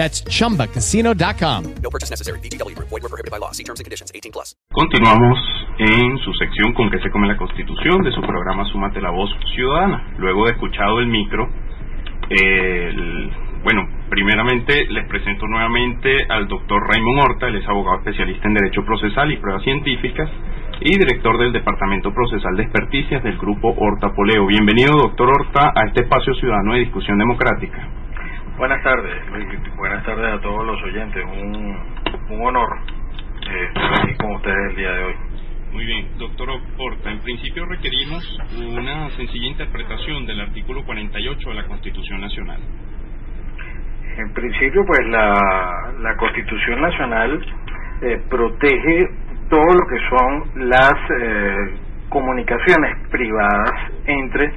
That's chumbacasino.com. No purchase necessary. VGW Group. Void were prohibited by law. See terms and conditions. 18 plus. Continuamos en su sección con que se come la Constitución de su programa Súmate la Voz Ciudadana. Luego de escuchado el micro, el- bueno, primeramente les presento nuevamente al doctor Raymond Horta, él es abogado especialista en Derecho Procesal y Pruebas Científicas y director del Departamento Procesal de Experticias del Grupo Horta Poleo. Bienvenido, doctor Horta, a este espacio ciudadano de discusión democrática. Buenas tardes, Luis. Buenas tardes a todos los oyentes. Un, un honor eh, estar aquí con ustedes el día de hoy. Muy bien, doctor Horta, en principio requerimos una sencilla interpretación del artículo 48 de la Constitución Nacional. En principio, pues la, la Constitución Nacional eh, protege todo lo que son las eh, comunicaciones privadas entre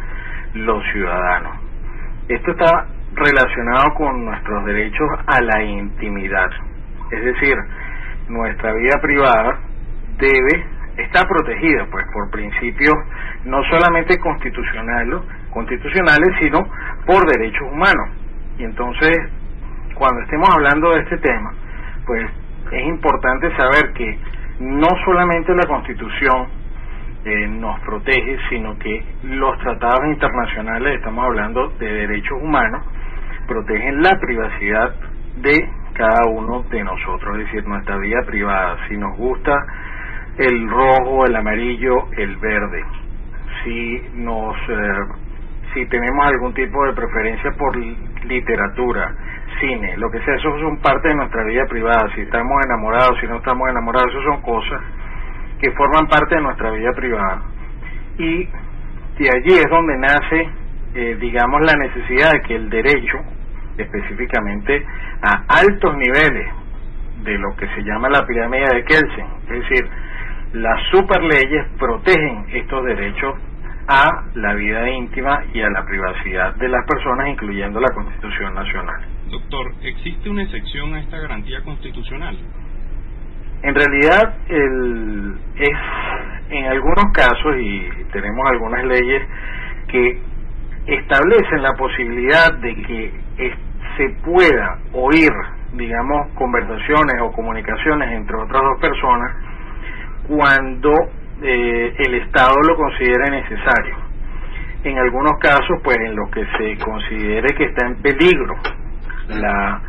los ciudadanos. Esto está relacionado con nuestros derechos a la intimidad. Es decir, nuestra vida privada debe está protegida pues por principios no solamente constitucionales, constitucionales sino por derechos humanos. Y entonces, cuando estemos hablando de este tema, pues es importante saber que no solamente la Constitución eh, nos protege, sino que los tratados internacionales, estamos hablando de derechos humanos, protegen la privacidad de cada uno de nosotros, es decir, nuestra vida privada. Si nos gusta el rojo, el amarillo, el verde, si nos, eh, si tenemos algún tipo de preferencia por literatura, cine, lo que sea, eso son parte de nuestra vida privada. Si estamos enamorados, si no estamos enamorados, eso son cosas que forman parte de nuestra vida privada. Y de allí es donde nace, eh, digamos, la necesidad de que el derecho, específicamente a altos niveles de lo que se llama la pirámide de Kelsen, es decir, las superleyes protegen estos derechos a la vida íntima y a la privacidad de las personas, incluyendo la Constitución Nacional. Doctor, ¿existe una excepción a esta garantía constitucional? En realidad, el, es en algunos casos, y tenemos algunas leyes que establecen la posibilidad de que se pueda oír, digamos, conversaciones o comunicaciones entre otras dos personas cuando eh, el Estado lo considere necesario. En algunos casos, pues en los que se considere que está en peligro la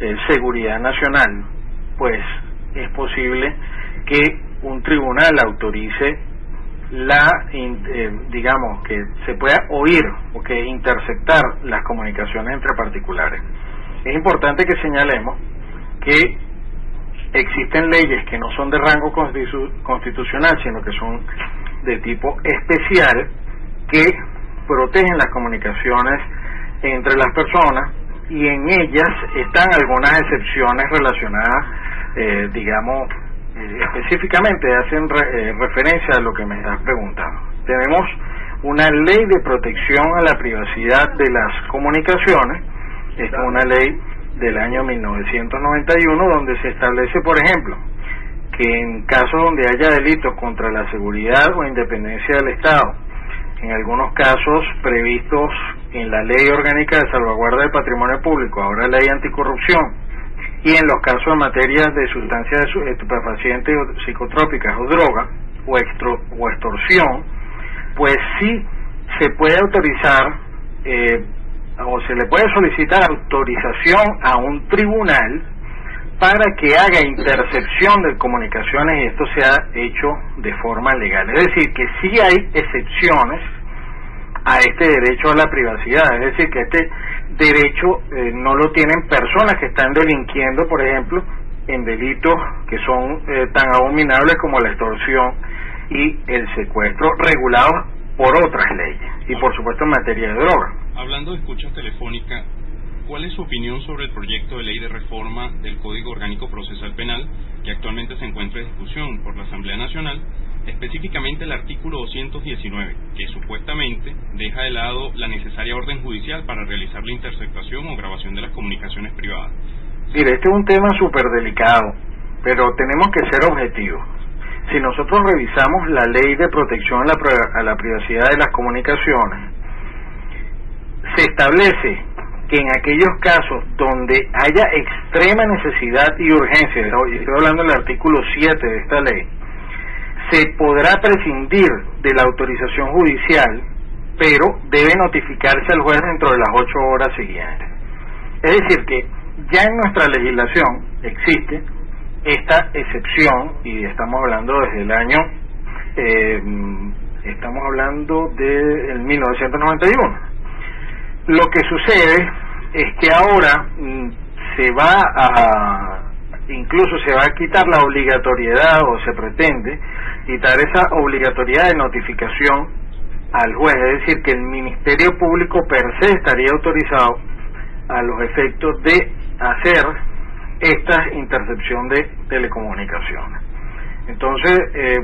eh, seguridad nacional, pues es posible que un tribunal autorice la, eh, digamos, que se pueda oír o que interceptar las comunicaciones entre particulares. Es importante que señalemos que existen leyes que no son de rango constitu- constitucional, sino que son de tipo especial, que protegen las comunicaciones entre las personas y en ellas están algunas excepciones relacionadas, eh, digamos, eh, específicamente hacen eh, referencia a lo que me estás preguntando. Tenemos una ley de protección a la privacidad de las comunicaciones, es una ley del año 1991 donde se establece, por ejemplo, que en casos donde haya delitos contra la seguridad o independencia del Estado, en algunos casos previstos en la Ley Orgánica de Salvaguarda del Patrimonio Público, ahora Ley Anticorrupción, y en los casos en materia de sustancias su- estupefacientes o psicotrópicas o droga o, extro- o extorsión, pues sí se puede autorizar eh, o se le puede solicitar autorización a un tribunal para que haga intercepción de comunicaciones y esto se ha hecho de forma legal. Es decir, que sí hay excepciones a este derecho a la privacidad, es decir, que este derecho eh, no lo tienen personas que están delinquiendo, por ejemplo, en delitos que son eh, tan abominables como la extorsión y el secuestro, regulados por otras leyes y por supuesto en materia de droga. Hablando de escucha telefónica, ¿cuál es su opinión sobre el proyecto de ley de reforma del Código Orgánico Procesal Penal que actualmente se encuentra en discusión por la Asamblea Nacional, específicamente el artículo 219, que supuestamente deja de lado la necesaria orden judicial para realizar la interceptación o grabación de las comunicaciones privadas? Mire, este es un tema súper delicado, pero tenemos que ser objetivos. Si nosotros revisamos la ley de protección a la, a la privacidad de las comunicaciones, se establece que en aquellos casos donde haya extrema necesidad y urgencia, estoy hablando del artículo 7 de esta ley, se podrá prescindir de la autorización judicial, pero debe notificarse al juez dentro de las ocho horas siguientes. Es decir, que ya en nuestra legislación existe esta excepción, y estamos hablando desde el año, eh, estamos hablando del 1991 lo que sucede es que ahora mm, se va a, incluso se va a quitar la obligatoriedad o se pretende quitar esa obligatoriedad de notificación al juez, es decir, que el Ministerio Público per se estaría autorizado a los efectos de hacer esta intercepción de telecomunicaciones. Entonces, eh,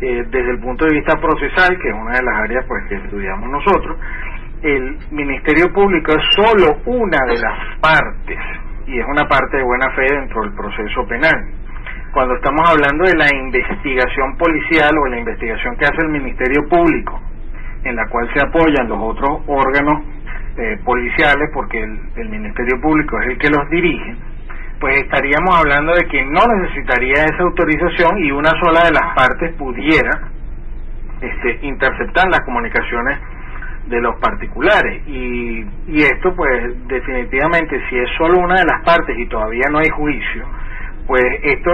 eh, desde el punto de vista procesal, que es una de las áreas pues que estudiamos nosotros, el Ministerio Público es solo una de las partes y es una parte de buena fe dentro del proceso penal. Cuando estamos hablando de la investigación policial o la investigación que hace el Ministerio Público, en la cual se apoyan los otros órganos eh, policiales, porque el, el Ministerio Público es el que los dirige, pues estaríamos hablando de que no necesitaría esa autorización y una sola de las partes pudiera este, interceptar las comunicaciones de los particulares. Y, y esto pues definitivamente si es solo una de las partes y todavía no hay juicio pues esto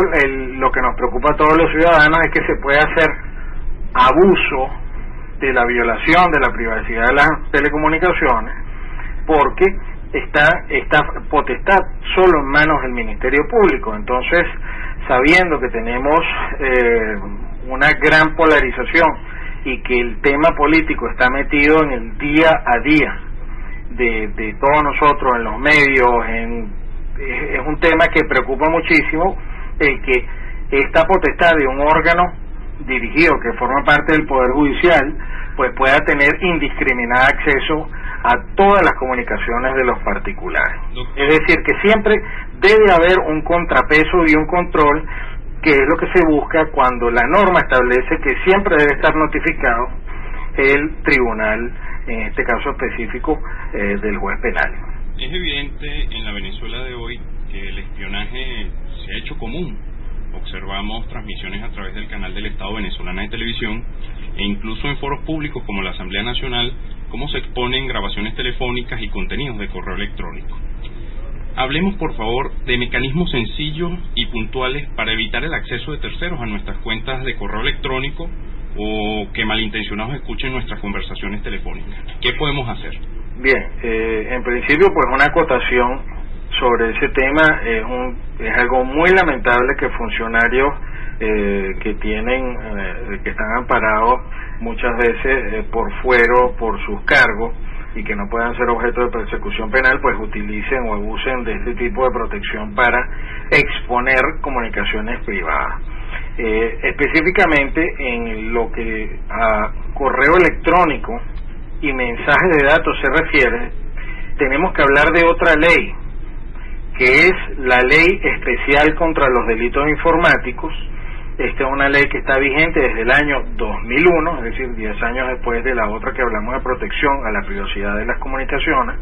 lo que nos preocupa a todos los ciudadanos es que se puede hacer abuso de la violación de la privacidad de las telecomunicaciones porque está esta potestad solo en manos del Ministerio Público. Entonces sabiendo que tenemos eh, una gran polarización y que el tema político está metido en el día a día de, de todos nosotros, en los medios, en, es un tema que preocupa muchísimo el que esta potestad de un órgano dirigido que forma parte del Poder Judicial, pues pueda tener indiscriminado acceso a todas las comunicaciones de los particulares. Es decir, que siempre debe haber un contrapeso y un control que es lo que se busca cuando la norma establece que siempre debe estar notificado el tribunal, en este caso específico eh, del juez penal. Es evidente en la Venezuela de hoy que el espionaje se ha hecho común. Observamos transmisiones a través del canal del Estado venezolana de televisión e incluso en foros públicos como la Asamblea Nacional, cómo se exponen grabaciones telefónicas y contenidos de correo electrónico. Hablemos, por favor, de mecanismos sencillos y puntuales para evitar el acceso de terceros a nuestras cuentas de correo electrónico o que malintencionados escuchen nuestras conversaciones telefónicas. ¿Qué podemos hacer? Bien, eh, en principio, pues una acotación sobre ese tema es, un, es algo muy lamentable que funcionarios eh, que tienen, eh, que están amparados muchas veces por fuero, por sus cargos, y que no puedan ser objeto de persecución penal, pues utilicen o abusen de este tipo de protección para exponer comunicaciones privadas. Eh, específicamente en lo que a correo electrónico y mensajes de datos se refiere, tenemos que hablar de otra ley, que es la ley especial contra los delitos informáticos, esta es una ley que está vigente desde el año 2001, es decir, 10 años después de la otra que hablamos de protección a la privacidad de las comunicaciones.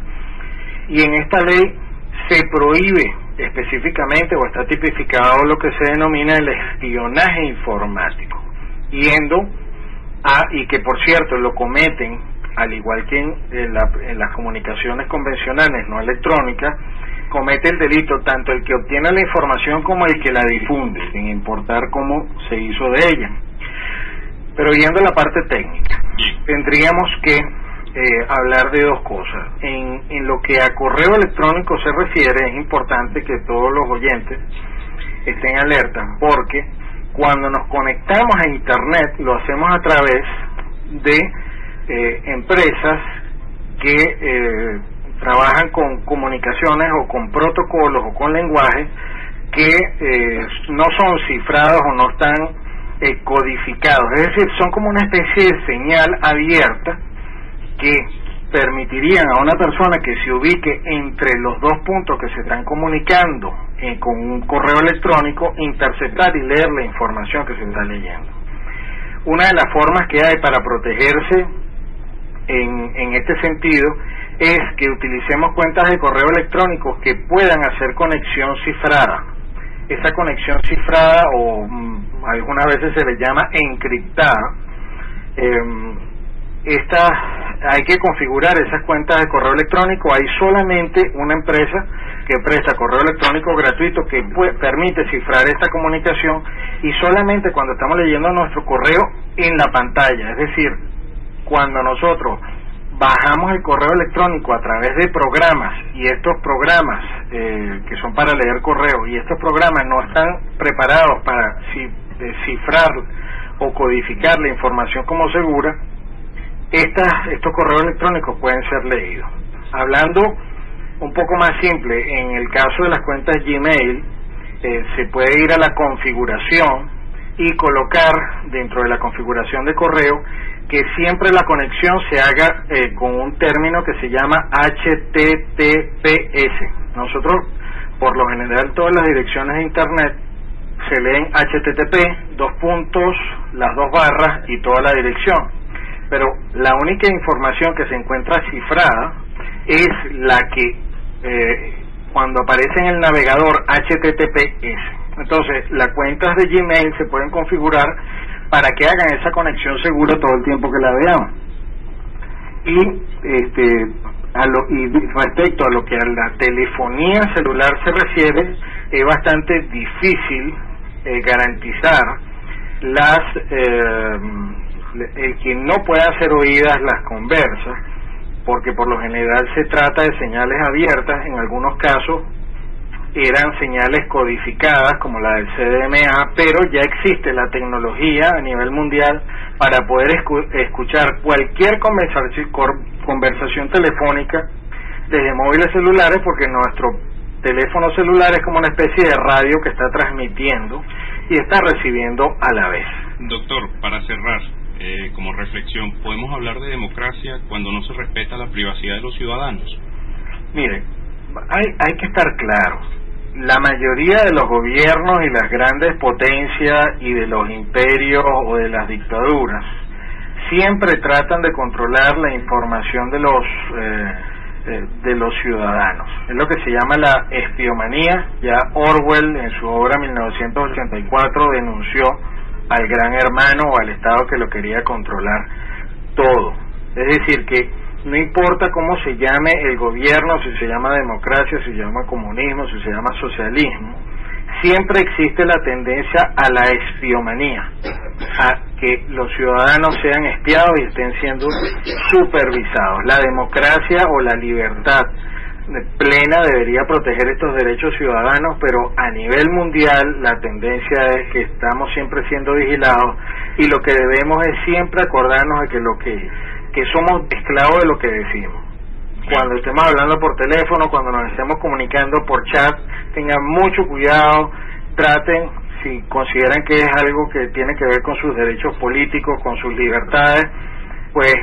Y en esta ley se prohíbe específicamente o está tipificado lo que se denomina el espionaje informático, yendo a, y que por cierto lo cometen, al igual que en, las comunicaciones convencionales no electrónicas, comete el delito tanto el que obtiene la información como el que la difunde, sin importar cómo se hizo de ella. Pero yendo a la parte técnica, tendríamos que eh, hablar de dos cosas. En, en lo que a correo electrónico se refiere, es importante que todos los oyentes estén alerta, porque cuando nos conectamos a Internet lo hacemos a través de eh, empresas que eh, trabajan con comunicaciones o con protocolos o con lenguajes que eh, no son cifrados o no están codificados, es decir, son como una especie de señal abierta que permitirían a una persona que se ubique entre los dos puntos que se están comunicando con un correo electrónico interceptar y leer la información que se está leyendo. Una de las formas que hay para protegerse en, en este sentido es que utilicemos cuentas de correo electrónico que puedan hacer conexión cifrada. Esa conexión cifrada o mm, algunas veces se le llama encriptada. Esta, hay que configurar esas cuentas de correo electrónico. Hay solamente una empresa que presta correo electrónico gratuito que permite cifrar esta comunicación y solamente cuando estamos leyendo nuestro correo en la pantalla, es decir, cuando nosotros bajamos el correo electrónico a través de programas y estos programas eh, que son para leer correo y estos programas no están preparados para cifrar o codificar la información como segura, estas, estos correos electrónicos pueden ser leídos. Hablando un poco más simple, en el caso de las cuentas Gmail, eh, se puede ir a la configuración y colocar dentro de la configuración de correo que siempre la conexión se haga eh, con un término que se llama HTTPS. Nosotros, por lo general, todas las direcciones de Internet se leen HTTP, dos puntos, las dos barras y toda la dirección. Pero la única información que se encuentra cifrada es la que eh, cuando aparece en el navegador HTTPS. Entonces, las cuentas de Gmail se pueden configurar para que hagan esa conexión segura todo el tiempo que la veamos. Y, este, a lo, respecto a lo que a la telefonía celular se refiere, es bastante difícil eh, garantizar las eh, el que no pueda hacer oídas las conversas porque por lo general se trata de señales abiertas, en algunos casos eran señales codificadas como la del CDMA, pero ya existe la tecnología a nivel mundial para poder escuchar cualquier conversación, conversación telefónica desde móviles celulares, porque nuestro teléfono celular es como una especie de radio que está transmitiendo y está recibiendo a la vez. Doctor, para cerrar, eh, como reflexión, ¿podemos hablar de democracia cuando no se respeta la privacidad de los ciudadanos? Mire, hay, hay que estar claro. La mayoría de los gobiernos y las grandes potencias y de los imperios o de las dictaduras siempre tratan de controlar la información de los eh, eh, de los ciudadanos. Es lo que se llama la espiomanía. Ya Orwell en su obra 1984 denunció al gran hermano o al Estado que lo quería controlar todo. Es decir, que no importa cómo se llame el gobierno, si se llama democracia, si se llama comunismo, si se llama socialismo, siempre existe la tendencia a la espiomanía, a que los ciudadanos sean espiados y estén siendo supervisados. La democracia o la libertad plena debería proteger estos derechos ciudadanos, pero a nivel mundial la tendencia es que estamos siempre siendo vigilados y lo que debemos es siempre acordarnos de que lo que, que somos esclavos de lo que decimos. Cuando estemos hablando por teléfono, cuando nos estemos comunicando por chat, tengan mucho cuidado, traten, si consideran que es algo que tiene que ver con sus derechos políticos, con sus libertades, pues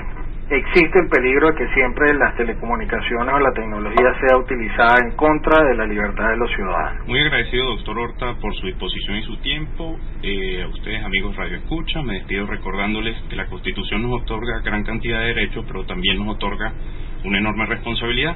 existe el peligro de que siempre las telecomunicaciones o la tecnología sea utilizada en contra de la libertad de los ciudadanos. Muy agradecido, doctor Horta, por su disposición y su tiempo. Eh, a ustedes, amigos Radio Escucha, me despido recordándoles que la Constitución nos otorga gran cantidad de derechos, pero también nos otorga una enorme responsabilidad.